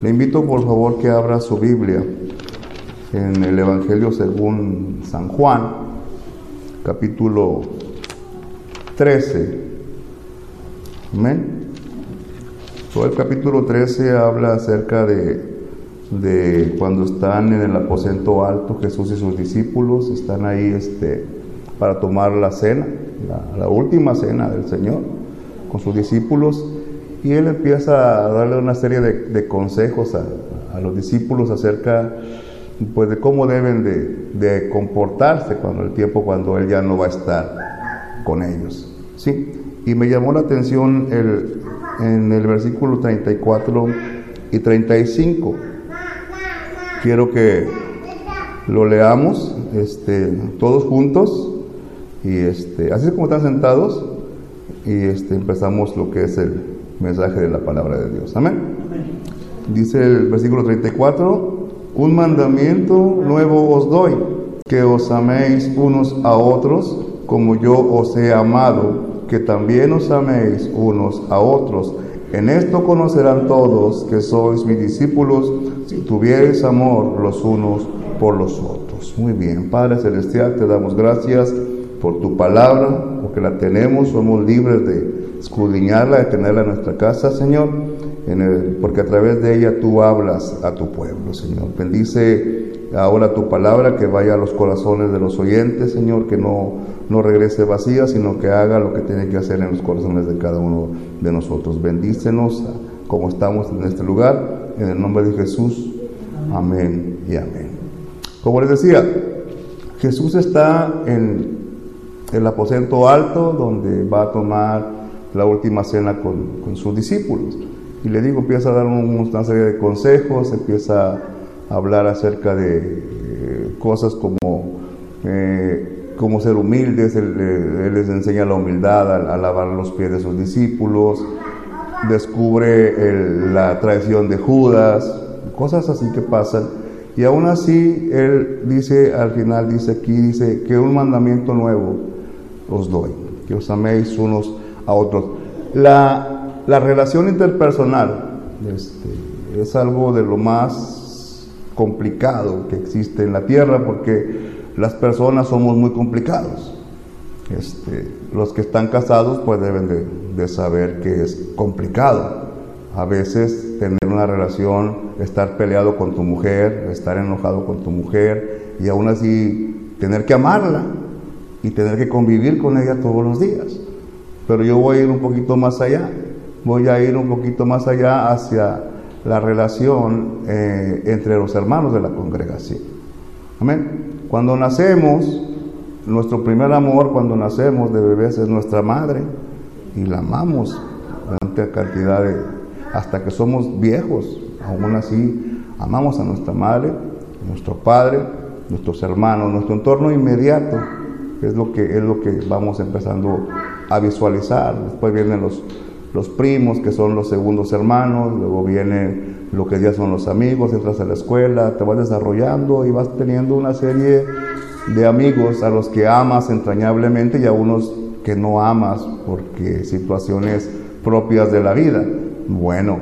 Le invito por favor que abra su Biblia en el Evangelio según San Juan, capítulo 13. Amén. Todo el capítulo 13 habla acerca de, de cuando están en el aposento alto Jesús y sus discípulos, están ahí este, para tomar la cena, la, la última cena del Señor con sus discípulos y él empieza a darle una serie de, consejos a, los discípulos acerca pues, de cómo deben de, comportarse cuando el tiempo cuando él ya no va a estar con ellos. ¿sí? Y me llamó la atención el, en el versículo 34 y 35. Quiero que lo leamos este, todos juntos y este, así es como están sentados y este, empezamos lo que es el, mensaje de la palabra de Dios. Amén. Dice el versículo 34, un mandamiento nuevo os doy, que os améis unos a otros como yo os he amado, que también os améis unos a otros. En esto conocerán todos que sois mis discípulos si tuviereis amor los unos por los otros. Muy bien, Padre Celestial, te damos gracias por tu palabra, porque la tenemos, somos libres de escudriñarla, de tenerla en nuestra casa, Señor, porque a través de ella tú hablas a tu pueblo, Señor. Bendice ahora tu palabra, que vaya a los corazones de los oyentes, Señor, que no, no regrese vacía, sino que haga lo que tiene que hacer en los corazones de cada uno de nosotros. Bendícenos como estamos en este lugar, en el nombre de Jesús. Amén y amén. Como les decía, Jesús está en el aposento alto donde va a tomar la última cena con, sus discípulos. Y le digo, empieza a dar una serie de consejos, empieza a hablar acerca de eh, cosas como eh, ser humildes, él, les enseña la humildad a, lavar los pies de sus discípulos, descubre la traición de Judas, cosas así que pasan. Y aún así, él dice, al final dice aquí, dice que un mandamiento nuevo os doy, que os améis unos a otros. La, relación interpersonal este, es algo de lo más complicado que existe en la tierra porque las personas somos muy complicados. Este, los que están casados pues deben de, de, saber que es complicado. A veces tener una relación, estar peleado con tu mujer, estar enojado con tu mujer y aún así tener que amarla y tener que convivir con ella todos los días. Pero yo voy a ir un poquito más allá, voy a ir un poquito más allá hacia la relación eh, entre los hermanos de la congregación. Amén. Cuando nacemos, nuestro primer amor cuando nacemos de bebés es nuestra madre y la amamos durante cantidad de, hasta que somos viejos, aún así amamos a nuestra madre, nuestro padre, nuestros hermanos, nuestro entorno inmediato, es lo que es lo que vamos empezando a visualizar. Después vienen los, los primos, que son los segundos hermanos, luego viene lo que ya son los amigos, entras a la escuela, te vas desarrollando y vas teniendo una serie de amigos a los que amas entrañablemente y a unos que no amas porque situaciones propias de la vida. Bueno,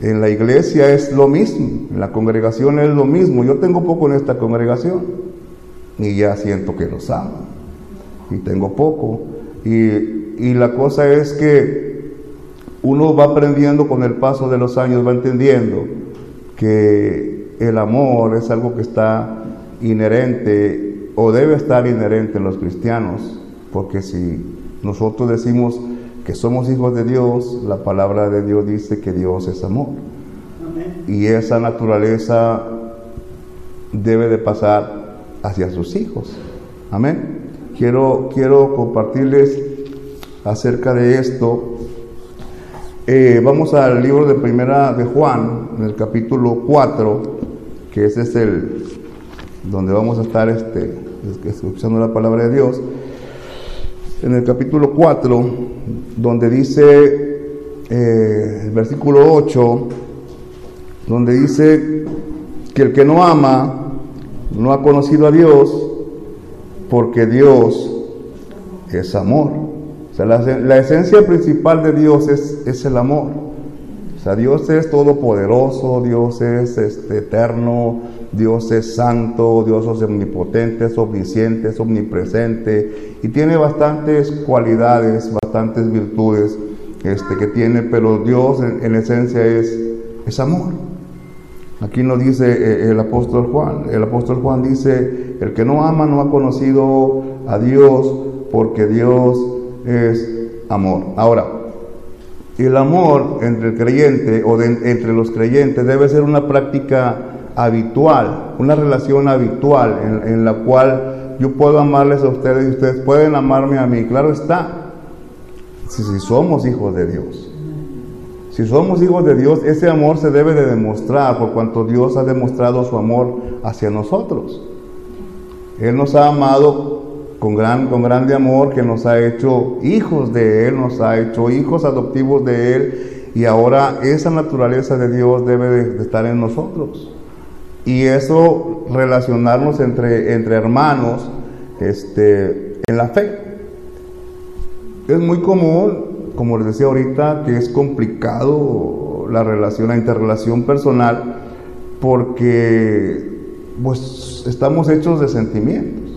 en la iglesia es lo mismo, en la congregación es lo mismo. Yo tengo poco en esta congregación y ya siento que los amo. Y tengo poco y, la cosa es que uno va aprendiendo con el paso de los años, va entendiendo que el amor es algo que está inherente o debe estar inherente en los cristianos, porque si nosotros decimos que somos hijos de Dios, la palabra de Dios dice que Dios es amor. Y esa naturaleza debe de pasar hacia sus hijos. Amén quiero, quiero compartirles acerca de esto. Eh, vamos al libro de primera de Juan, en el capítulo 4, que ese es el donde vamos a estar este, escuchando la palabra de Dios. En el capítulo 4, donde dice eh, el versículo 8, donde dice que el que no ama no ha conocido a Dios, porque Dios es amor. O sea, la, esencia principal de Dios es, es, el amor. O sea, Dios es todopoderoso, Dios es este, eterno, Dios es santo, Dios es omnipotente, es omnisciente, es omnipresente y tiene bastantes cualidades, bastantes virtudes este, que tiene, pero Dios en, esencia es, es amor. Aquí nos dice eh, el apóstol Juan, el apóstol Juan dice, el que no ama no ha conocido a Dios porque Dios es amor. Ahora, el amor entre el creyente o entre los creyentes debe ser una práctica habitual, una relación habitual en, la cual yo puedo amarles a ustedes y ustedes pueden amarme a mí. Claro está, si, somos hijos de Dios. Si somos hijos de Dios, ese amor se debe de demostrar por cuanto Dios ha demostrado su amor hacia nosotros. Él nos ha amado con, gran, con grande amor, que nos ha hecho hijos de Él, nos ha hecho hijos adoptivos de Él, y ahora esa naturaleza de Dios debe de, estar en nosotros. Y eso relacionarnos entre, entre hermanos este, en la fe. Es muy común, como les decía ahorita, que es complicado la relación, la interrelación personal, porque pues estamos hechos de sentimientos.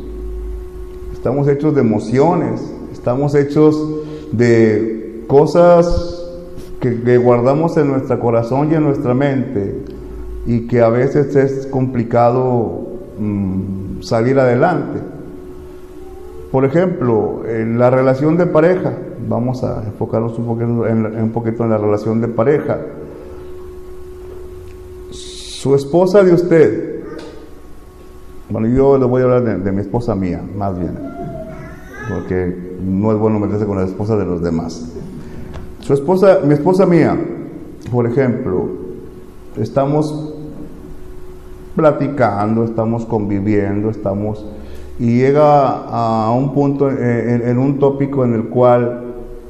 Estamos hechos de emociones, estamos hechos de cosas que, guardamos en nuestro corazón y en nuestra mente y que a veces es complicado mm, salir adelante. Por ejemplo, en la relación de pareja, vamos a enfocarnos en, un poquito en la relación de pareja. Su esposa de usted, bueno, yo le voy a hablar de mi esposa mía, más bien porque no es bueno meterse con la esposa de los demás. Su esposa, mi esposa mía, por ejemplo, estamos platicando, estamos conviviendo, estamos y llega a un punto en, un tópico en el cual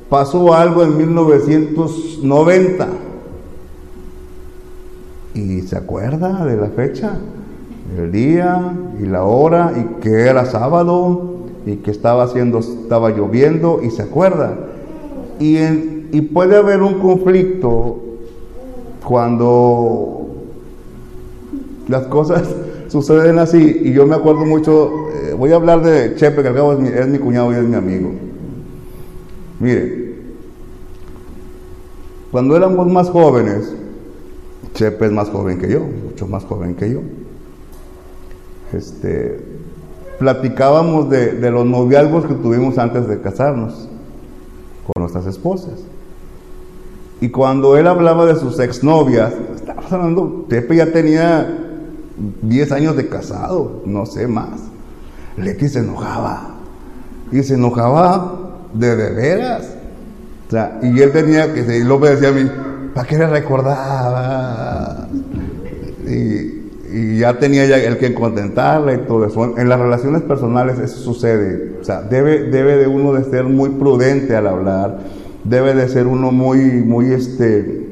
pasó algo en 1990 y se acuerda de la fecha, el día y la hora y que era sábado y que estaba haciendo, estaba lloviendo y se acuerda. Y, y puede haber un conflicto cuando las cosas suceden así. Y yo me acuerdo mucho, eh, voy a hablar de Chepe, que cabo es mi, es mi cuñado y es mi amigo. Mire, cuando éramos más jóvenes, Chepe es más joven que yo, mucho más joven que yo. Este, platicábamos de, los noviazgos que tuvimos antes de casarnos con nuestras esposas. Y cuando él hablaba de sus exnovias, estábamos hablando, Pepe ya tenía 10 años de casado, no sé más. Leti se enojaba. Y se enojaba de, veras. y él tenía que, y lo decía a mí, ¿para qué le recordaba? Y ya tenía ya el que contentarla y todo eso. En las relaciones personales eso sucede. O sea, debe, debe de uno de ser muy prudente al hablar, debe de ser uno muy, muy este...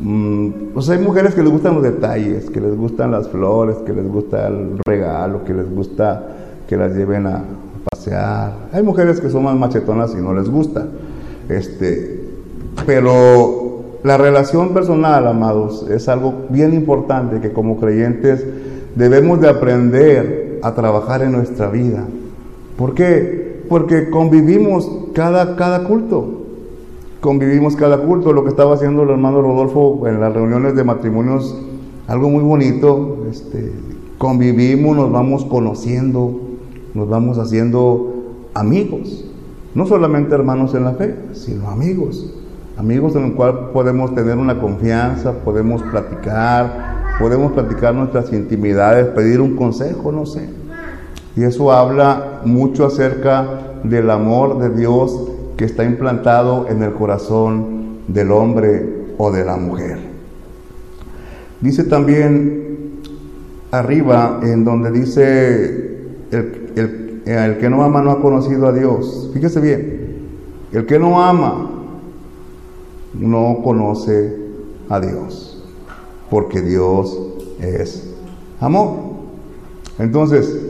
Mm, pues hay mujeres que les gustan los detalles, que les gustan las flores, que les gusta el regalo, que les gusta que las lleven a pasear. Hay mujeres que son más machetonas y no les gusta. Este, pero la relación personal, amados, es algo bien importante que como creyentes debemos de aprender a trabajar en nuestra vida. ¿Por qué? Porque convivimos cada, cada culto. Convivimos cada culto, lo que estaba haciendo el hermano Rodolfo en las reuniones de matrimonios, algo muy bonito. Este, convivimos, nos vamos conociendo, nos vamos haciendo amigos. No solamente hermanos en la fe, sino amigos amigos en los cuales podemos tener una confianza, podemos platicar, podemos platicar nuestras intimidades, pedir un consejo, no sé. Y eso habla mucho acerca del amor de Dios que está implantado en el corazón del hombre o de la mujer. Dice también arriba, en donde dice, el, el que no ama no ha conocido a Dios. Fíjese bien, el que no ama no conoce a Dios, porque Dios es amor. Entonces,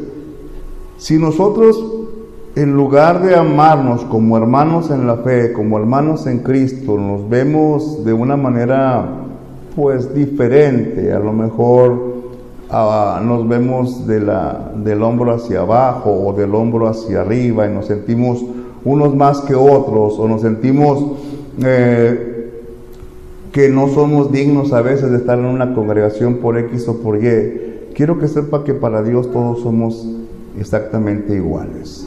si nosotros en lugar de amarnos como hermanos en la fe, como hermanos en Cristo, nos vemos de una manera pues diferente, a lo mejor ah, nos vemos del hombro hacia abajo o del hombro hacia arriba y nos sentimos unos más que otros o nos sentimos eh, que no somos dignos a veces de estar en una congregación por X o por Y. Quiero que sepa que para Dios todos somos exactamente iguales.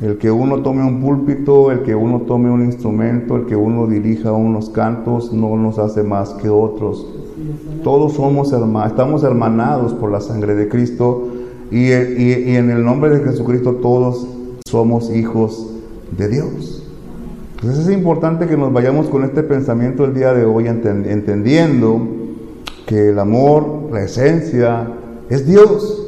El que uno tome un púlpito, el que uno tome un instrumento, el que uno dirija unos cantos, no nos hace más que otros. Todos somos hermanos, estamos hermanados por la sangre de Cristo y, y, en el nombre de Jesucristo todos somos hijos de Dios. Entonces es importante que nos vayamos con este pensamiento el día de hoy, entendiendo que el amor, la esencia, es Dios.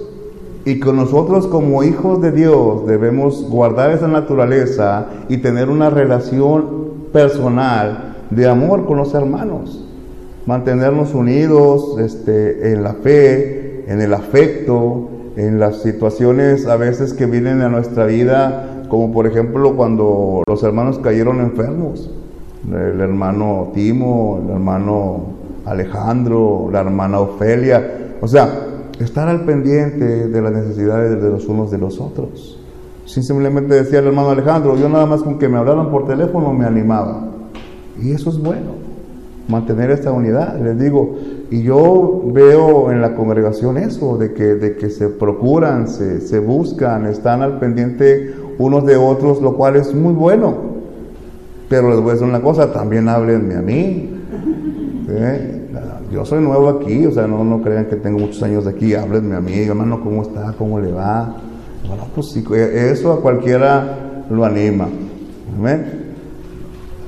Y que nosotros como hijos de Dios debemos guardar esa naturaleza y tener una relación personal de amor con los hermanos. Mantenernos unidos este, en la fe, en el afecto, en las situaciones a veces que vienen a nuestra vida, como por ejemplo cuando los hermanos cayeron enfermos. El hermano Timo, el hermano Alejandro, la hermana Ofelia. O sea, estar al pendiente de las necesidades de los unos de los otros. Simplemente decía el hermano Alejandro, yo nada más con que me hablaran por teléfono me animaba. Y eso es bueno, mantener esta unidad, les digo. Y yo veo en la congregación eso, de que, de que se procuran, se, se buscan, están al pendiente unos de otros, lo cual es muy bueno. Pero les voy a decir una cosa, también háblenme a mí. yo soy nuevo aquí, o sea, no, no crean que tengo muchos años de aquí, háblenme a mí, hermano, ¿cómo está? ¿Cómo le va? Pues sí, eso a cualquiera lo anima.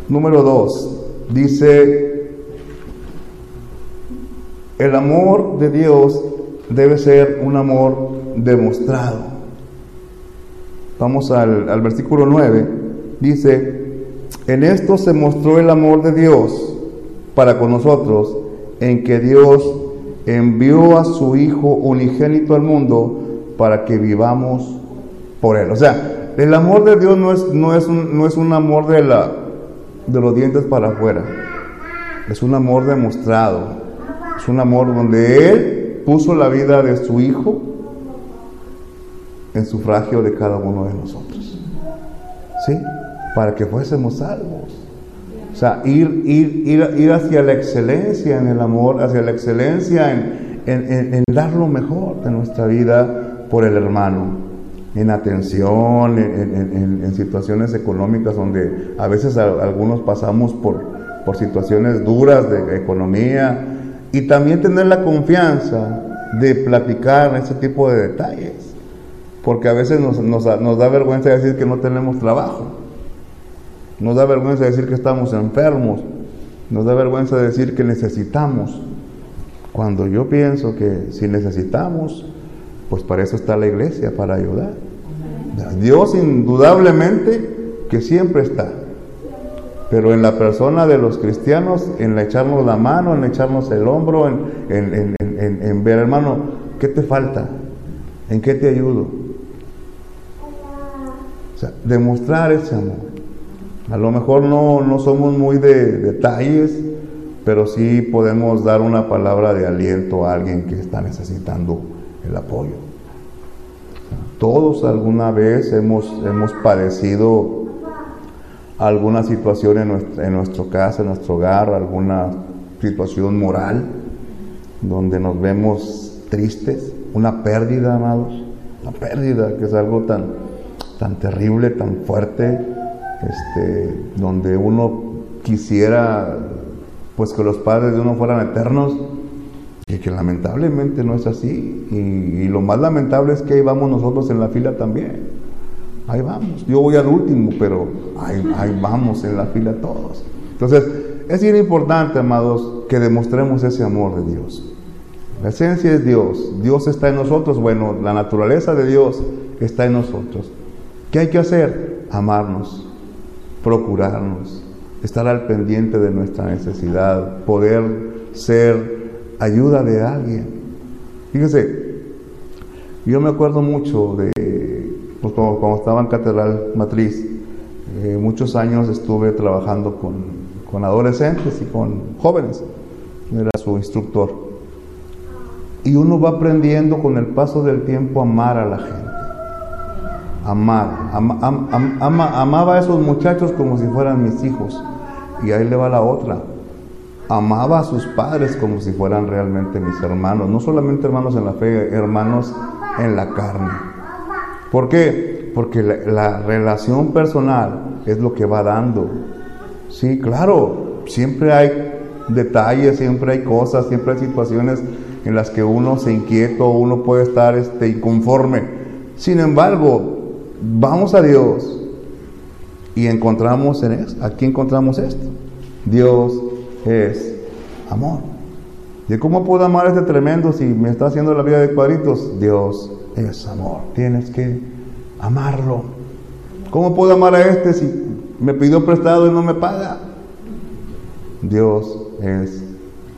Número dos, dice, el amor de Dios debe ser un amor demostrado. Vamos al, versículo 9, dice, en esto se mostró el amor de Dios para con nosotros en que Dios envió a su Hijo unigénito al mundo para que vivamos por Él. O sea, el amor de Dios no es, no es, un, no es un amor de, la, de los dientes para afuera, es un amor demostrado, es un amor donde Él puso la vida de su Hijo en sufragio de cada uno de nosotros. ¿Sí? Para que fuésemos salvos. O sea, ir, ir, ir, hacia la excelencia en el amor, hacia la excelencia en, dar lo mejor de nuestra vida por el hermano, en atención, en, situaciones económicas donde a veces algunos pasamos por, por situaciones duras de economía y también tener la confianza de platicar ese tipo de detalles, porque a veces nos, da vergüenza decir que no tenemos trabajo. Nos da vergüenza decir que estamos enfermos. Nos da vergüenza decir que necesitamos. Cuando yo pienso que si necesitamos, pues para eso está la iglesia, para ayudar. Dios indudablemente que siempre está. Pero en la persona de los cristianos, en echarnos la mano, en echarnos el hombro, en, en ver, hermano, ¿qué te falta? ¿En qué te ayudo? Demostrar ese amor. A lo mejor no, no somos muy de detalles, pero sí podemos dar una palabra de aliento a alguien que está necesitando el apoyo. Todos alguna vez hemos, hemos padecido alguna situación en, nuestra, nuestro casa, en nuestro hogar, alguna situación moral donde nos vemos tristes, una pérdida, amados, una pérdida que es algo tan, tan terrible, tan fuerte, este, donde uno quisiera pues que los padres de uno fueran eternos y que lamentablemente no es así. Y, lo más lamentable es que ahí vamos nosotros en la fila también. Ahí vamos. Yo voy al último pero ahí, ahí vamos en la fila todos. Entonces es bien importante amados que demostremos ese amor de Dios. La esencia es Dios. Dios está en nosotros. Bueno la naturaleza de Dios está en nosotros ¿qué hay que hacer? amarnos procurarnos, estar al pendiente de nuestra necesidad, poder ser ayuda de alguien. Fíjense, yo me acuerdo mucho de pues cuando, estaba en Catedral Matriz, eh, muchos años estuve trabajando con, con adolescentes y con jóvenes. Era su instructor. Y uno va aprendiendo con el paso del tiempo a amar a la gente. Amar. amaba a esos muchachos como si fueran mis hijos. Y ahí le va la otra. Amaba a sus padres como si fueran realmente mis hermanos. No solamente hermanos en la fe, hermanos en la carne. ¿Por qué? Porque la, relación personal es lo que va dando. Sí, claro, siempre hay detalles, siempre hay cosas, siempre hay situaciones en las que uno se inquieta, uno puede estar este, inconforme. Sin embargo, vamos a Dios y encontramos en eso. Aquí encontramos esto. Dios es amor. ¿Y cómo puedo amar a este tremendo si me está haciendo la vida de cuadritos? Dios es amor. Tienes que amarlo. ¿Cómo puedo amar a este si me pidió prestado y no me paga? Dios es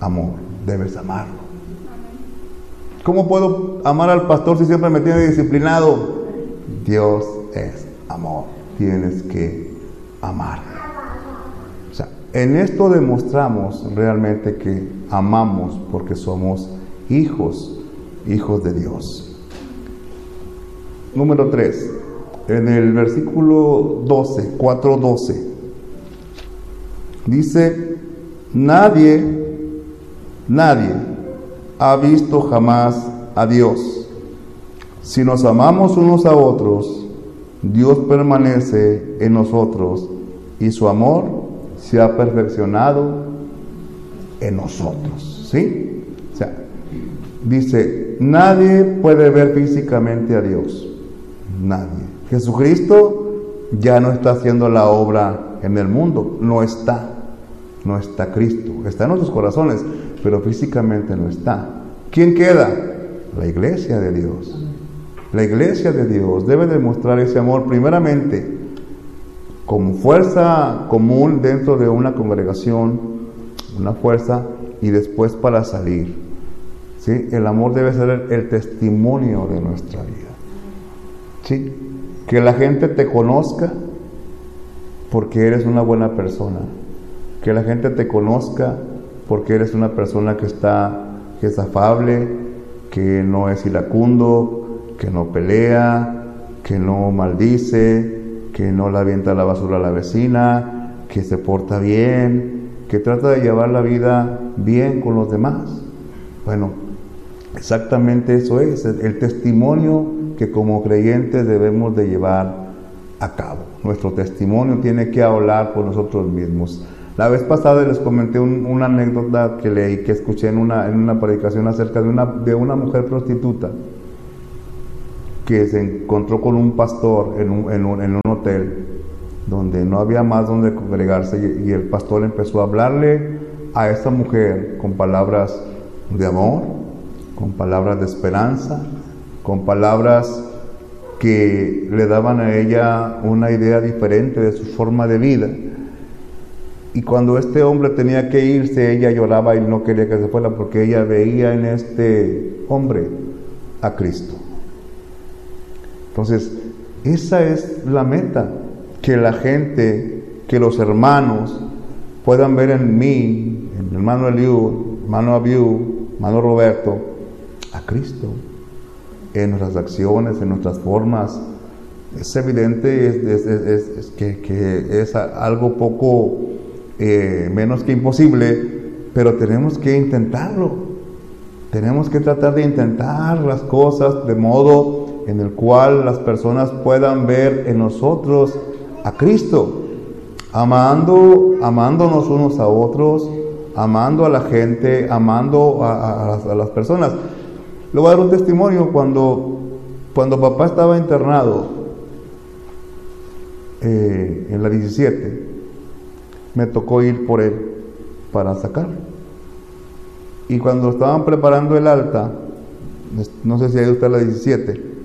amor. Debes amarlo. ¿Cómo puedo amar al pastor si siempre me tiene disciplinado? Dios es amor. Tienes que amar. O sea, en esto demostramos realmente que amamos porque somos hijos, hijos de Dios. Número 3, en el versículo 12, 4.12, dice, nadie, nadie ha visto jamás a Dios. Si nos amamos unos a otros, Dios permanece en nosotros y su amor se ha perfeccionado en nosotros. ¿Sí? O sea, dice, nadie puede ver físicamente a Dios. Nadie. Jesucristo ya no está haciendo la obra en el mundo, no está. No está Cristo. Está en nuestros corazones, pero físicamente no está. ¿Quién queda? La iglesia de Dios. La iglesia de Dios debe demostrar ese amor primeramente como fuerza común dentro de una congregación, una fuerza, y después para salir. ¿Sí? El amor debe ser el testimonio de nuestra vida. ¿sí? Que la gente te conozca porque eres una buena persona. Que la gente te conozca porque eres una persona que está que es afable, que no es iracundo, que no pelea, que no maldice, que no le avienta la basura a la vecina, que se porta bien, que trata de llevar la vida bien con los demás. Bueno, exactamente eso es, el testimonio que como creyentes debemos de llevar a cabo. Nuestro testimonio tiene que hablar por nosotros mismos. La vez pasada les comenté una anécdota que leí, que escuché en una, en una predicación acerca de una, de una mujer prostituta que se encontró con un pastor en un, en un, en un hotel donde no había más donde congregarse y, y el pastor empezó a hablarle a esa mujer con palabras de amor, con palabras de esperanza, con palabras que le daban a ella una idea diferente de su forma de vida. Y cuando este hombre tenía que irse, ella lloraba y no quería que se fuera porque ella veía en este hombre a Cristo. Entonces, esa es la meta, que la gente, que los hermanos puedan ver en mí, en mi hermano Eliud, hermano Abiu, hermano Roberto, a Cristo en nuestras acciones, en nuestras formas. Es evidente es, que, es algo poco eh, menos que imposible, pero tenemos que intentarlo. Tenemos que tratar de intentar las cosas de modo en el cual las personas puedan ver en nosotros a Cristo, amando, amándonos unos a otros, amando a la gente, amando a, las personas. Le voy a dar un testimonio cuando, cuando papá estaba internado eh, en la 17, me tocó ir por él para sacar. Y cuando estaban preparando el alta, no sé si ahí está la 17,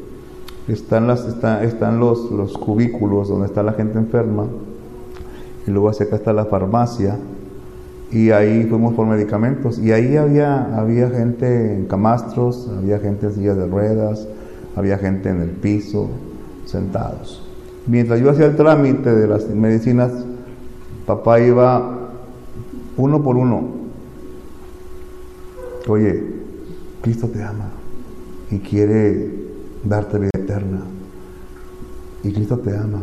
están, las, están los, los cubículos donde está la gente enferma, y luego hacia acá está la farmacia, y ahí fuimos por medicamentos y ahí había, había gente en camastros, había gente en sillas de ruedas, había gente en el piso, sentados. Mientras yo hacía el trámite de las medicinas, papá iba uno por uno. Oye, Cristo te ama y quiere darte vida eterna. Y Cristo te ama.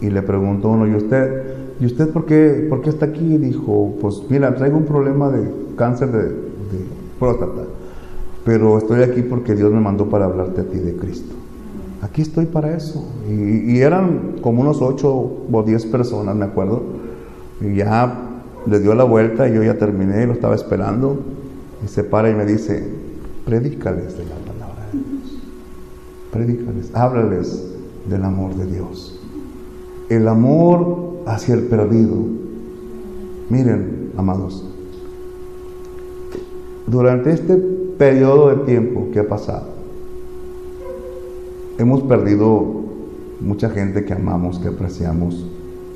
Y le preguntó uno, ¿y usted? ¿Y usted por qué, por qué está aquí? Y dijo, pues mira, traigo un problema de cáncer de, próstata, pero estoy aquí porque Dios me mandó para hablarte a ti de Cristo. Aquí estoy para eso. Y, eran como unos ocho o diez personas, me acuerdo. Y ya le dio la vuelta y yo ya terminé lo estaba esperando. Y se para y me dice, predícales de la. Predícales, háblales del amor de Dios. El amor hacia el perdido. Miren, amados, durante este periodo de tiempo que ha pasado, hemos perdido mucha gente que amamos, que apreciamos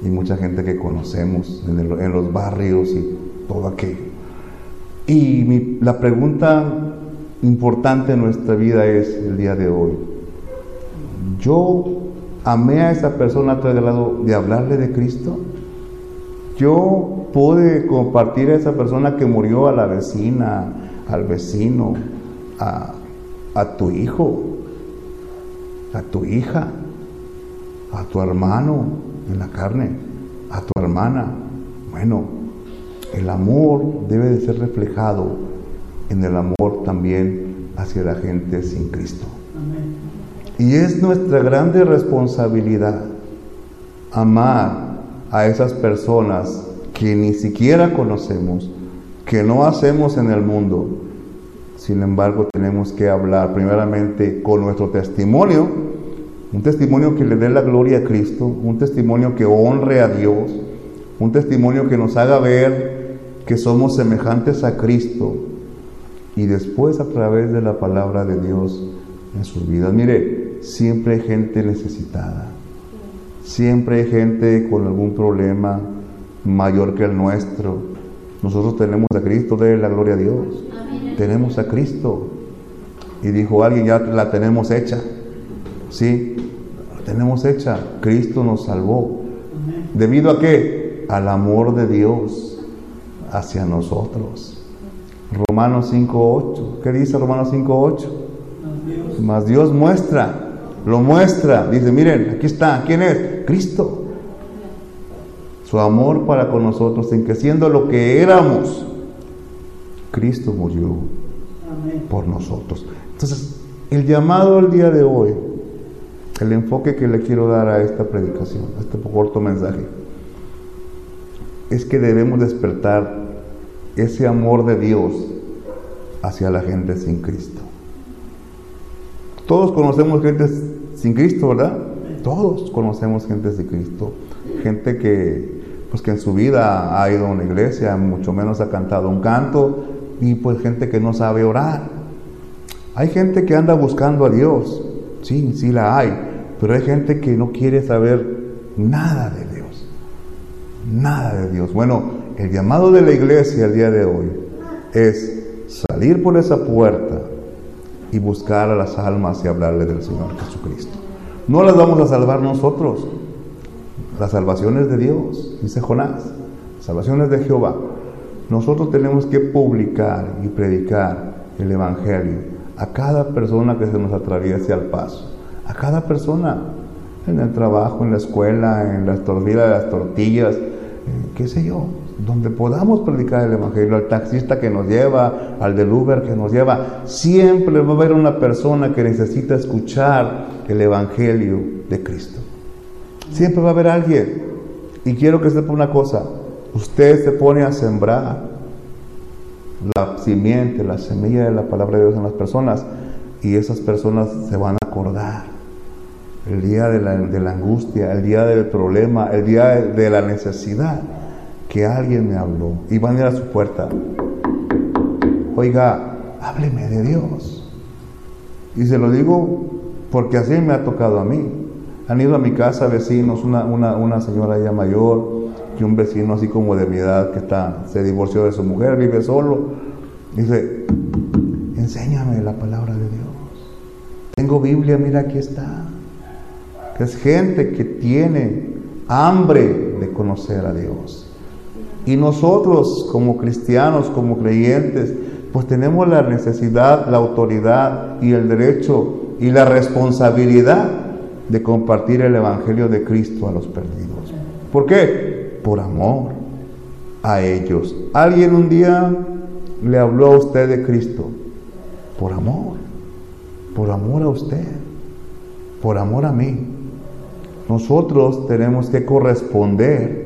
y mucha gente que conocemos en, los barrios y todo aquello. Y la pregunta importante en nuestra vida es el día de hoy. Yo amé a esa persona a lado de hablarle de Cristo. Yo pude compartir a esa persona que murió a la vecina, al vecino, a, a tu hijo, a tu hija, a tu hermano en la carne, a tu hermana. Bueno, el amor debe de ser reflejado en el amor también hacia la gente sin Cristo. Y es nuestra grande responsabilidad amar a esas personas que ni siquiera conocemos, que no hacemos en el mundo. Sin embargo, tenemos que hablar primeramente con nuestro testimonio, un testimonio que le dé la gloria a Cristo, un testimonio que honre a Dios, un testimonio que nos haga ver que somos semejantes a Cristo y después a través de la palabra de Dios en sus vidas. Mire, siempre hay gente necesitada, siempre hay gente con algún problema mayor que el nuestro. Nosotros tenemos a Cristo, de la gloria a Dios. Tenemos a Cristo. Y dijo alguien, ya la tenemos hecha. Sí, la tenemos hecha. Cristo nos salvó. ¿Debido a qué? Al amor de Dios hacia nosotros. Romanos 5.8. ¿Qué dice Romanos 5.8? Más Dios muestra, lo muestra. Dice, miren, aquí está. ¿Quién es? Cristo. Su amor para con nosotros, en que siendo lo que éramos, Cristo murió por nosotros. Entonces, el llamado al día de hoy, el enfoque que le quiero dar a esta predicación, a este corto mensaje, es que debemos despertar ese amor de Dios hacia la gente sin Cristo. Todos conocemos gente sin Cristo, ¿verdad? Todos conocemos gente sin Cristo. Gente que, pues que en su vida ha ido a una iglesia, mucho menos ha cantado un canto, y pues gente que no sabe orar. Hay gente que anda buscando a Dios, sí, sí la hay, pero hay gente que no quiere saber nada de Dios, nada de Dios. Bueno, el llamado de la iglesia el día de hoy es salir por esa puerta y buscar a las almas y hablarle del Señor Jesucristo. No las vamos a salvar nosotros, la salvación es de Dios, dice Jonás, la salvación de Jehová. Nosotros tenemos que publicar y predicar el Evangelio a cada persona que se nos atraviese al paso, a cada persona, en el trabajo, en la escuela, en las tortillas, las tortillas, qué sé yo, donde podamos predicar el Evangelio, al taxista que nos lleva, al del Uber que nos lleva, siempre va a haber una persona que necesita escuchar el Evangelio de Cristo. Siempre va a haber alguien. Y quiero que sepa una cosa, usted se pone a sembrar la simiente, la semilla de la palabra de Dios en las personas y esas personas se van a acordar el día de la, angustia, el día del problema, el día de la necesidad que alguien me habló y van a ir a su puerta. Oiga, hábleme de Dios. Y se lo digo porque así me ha tocado a mí. Han ido a mi casa vecinos, una, una, una señora ya mayor y un vecino así como de mi edad que está, se divorció de su mujer, vive solo. Dice, enséñame la palabra de Dios. Tengo Biblia, mira aquí está. Es gente que tiene hambre de conocer a Dios. Y nosotros como cristianos, como creyentes, pues tenemos la necesidad, la autoridad y el derecho y la responsabilidad de compartir el Evangelio de Cristo a los perdidos. ¿Por qué? Por amor a ellos. Alguien un día le habló a usted de Cristo. Por amor. Por amor a usted. Por amor a mí. Nosotros tenemos que corresponder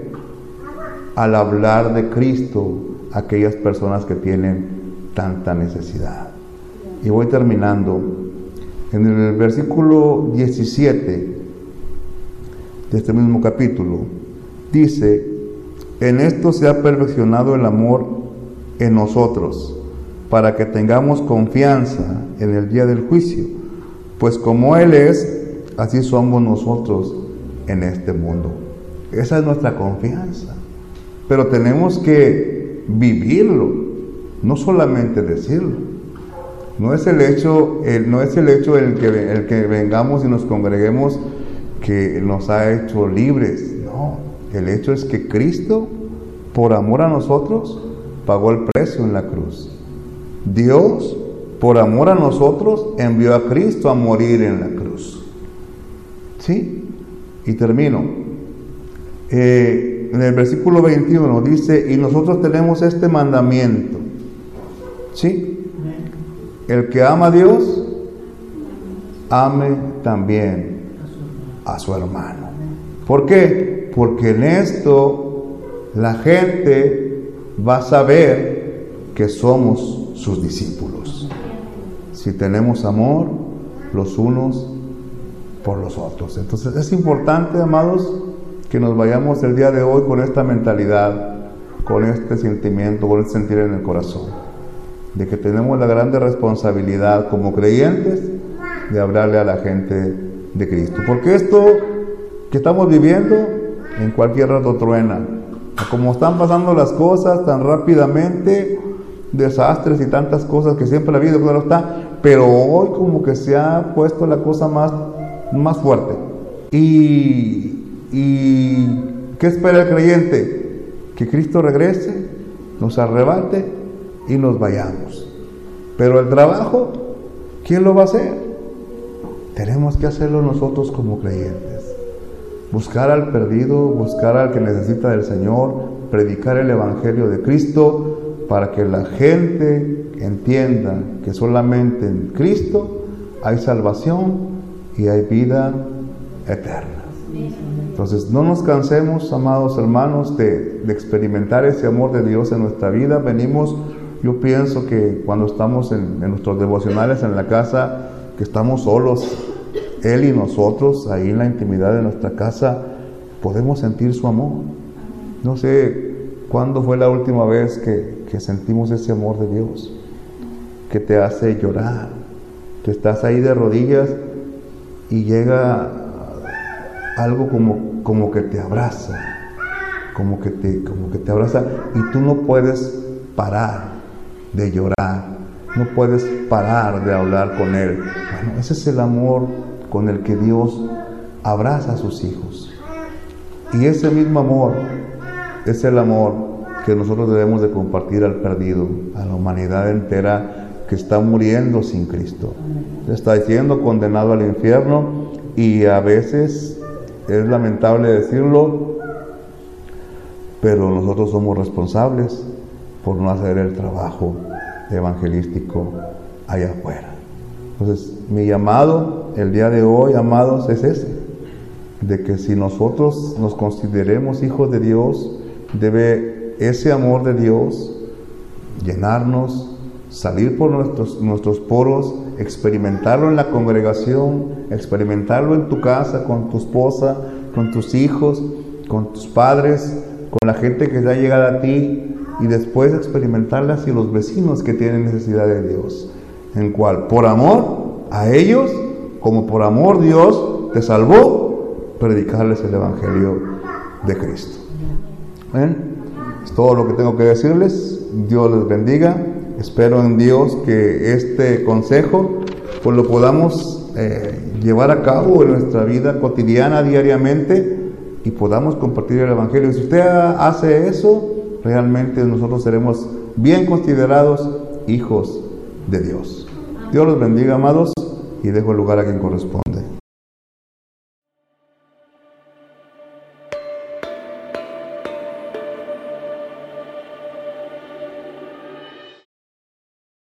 al hablar de Cristo a aquellas personas que tienen tanta necesidad. Y voy terminando. En el versículo 17 de este mismo capítulo dice, en esto se ha perfeccionado el amor en nosotros, para que tengamos confianza en el día del juicio, pues como Él es, así somos nosotros en este mundo. Esa es nuestra confianza. Pero tenemos que vivirlo, no solamente decirlo. No es el hecho, el, no es el hecho el que, el que vengamos y nos congreguemos que nos ha hecho libres. No, el hecho es que Cristo, por amor a nosotros, pagó el precio en la cruz. Dios, por amor a nosotros, envió a Cristo a morir en la cruz. ¿Sí? Y termino. Eh, en el versículo 21 dice, y nosotros tenemos este mandamiento. ¿Sí? El que ama a Dios, ame también a su hermano. ¿Por qué? Porque en esto la gente va a saber que somos sus discípulos. Si tenemos amor los unos por los otros. Entonces es importante, amados, que nos vayamos el día de hoy con esta mentalidad, con este sentimiento, con este sentir en el corazón de que tenemos la grande responsabilidad como creyentes de hablarle a la gente de Cristo. Porque esto que estamos viviendo en cualquier rato truena. Como están pasando las cosas tan rápidamente, desastres y tantas cosas que siempre la vida claro está, pero hoy como que se ha puesto la cosa más, más fuerte. Y, y ¿qué espera el creyente? Que Cristo regrese, nos arrebate y nos vayamos. Pero el trabajo, ¿quién lo va a hacer? Tenemos que hacerlo nosotros como creyentes. Buscar al perdido, buscar al que necesita del Señor, predicar el Evangelio de Cristo para que la gente entienda que solamente en Cristo hay salvación y hay vida eterna. Entonces, no nos cansemos, amados hermanos, de, experimentar ese amor de Dios en nuestra vida. Venimos yo pienso que cuando estamos en, nuestros devocionales en la casa, que estamos solos, Él y nosotros, ahí en la intimidad de nuestra casa, podemos sentir su amor. No sé cuándo fue la última vez que, que sentimos ese amor de Dios, que te hace llorar, que estás ahí de rodillas y llega algo como, como que te abraza, como que te, como que te abraza y tú no puedes parar de llorar, no puedes parar de hablar con Él. Bueno, ese es el amor con el que Dios abraza a sus hijos. Y ese mismo amor es el amor que nosotros debemos de compartir al perdido, a la humanidad entera que está muriendo sin Cristo. Está siendo condenado al infierno y a veces es lamentable decirlo, pero nosotros somos responsables por no hacer el trabajo evangelístico allá afuera. Entonces, mi llamado el día de hoy, amados, es ese, de que si nosotros nos consideremos hijos de Dios, debe ese amor de Dios llenarnos, salir por nuestros, nuestros poros, experimentarlo en la congregación, experimentarlo en tu casa, con tu esposa, con tus hijos, con tus padres, con la gente que ya llegado a ti, y después experimentarlas y los vecinos que tienen necesidad de Dios. En cual, por amor a ellos, como por amor Dios te salvó, predicarles el Evangelio de Cristo. Es todo lo que tengo que decirles. Dios les bendiga. Espero en Dios que este consejo pues lo podamos eh, llevar a cabo en nuestra vida cotidiana, diariamente, y podamos compartir el Evangelio. Si usted hace eso, realmente nosotros seremos bien considerados hijos de Dios. Dios los bendiga, amados, y dejo el lugar a quien corresponde.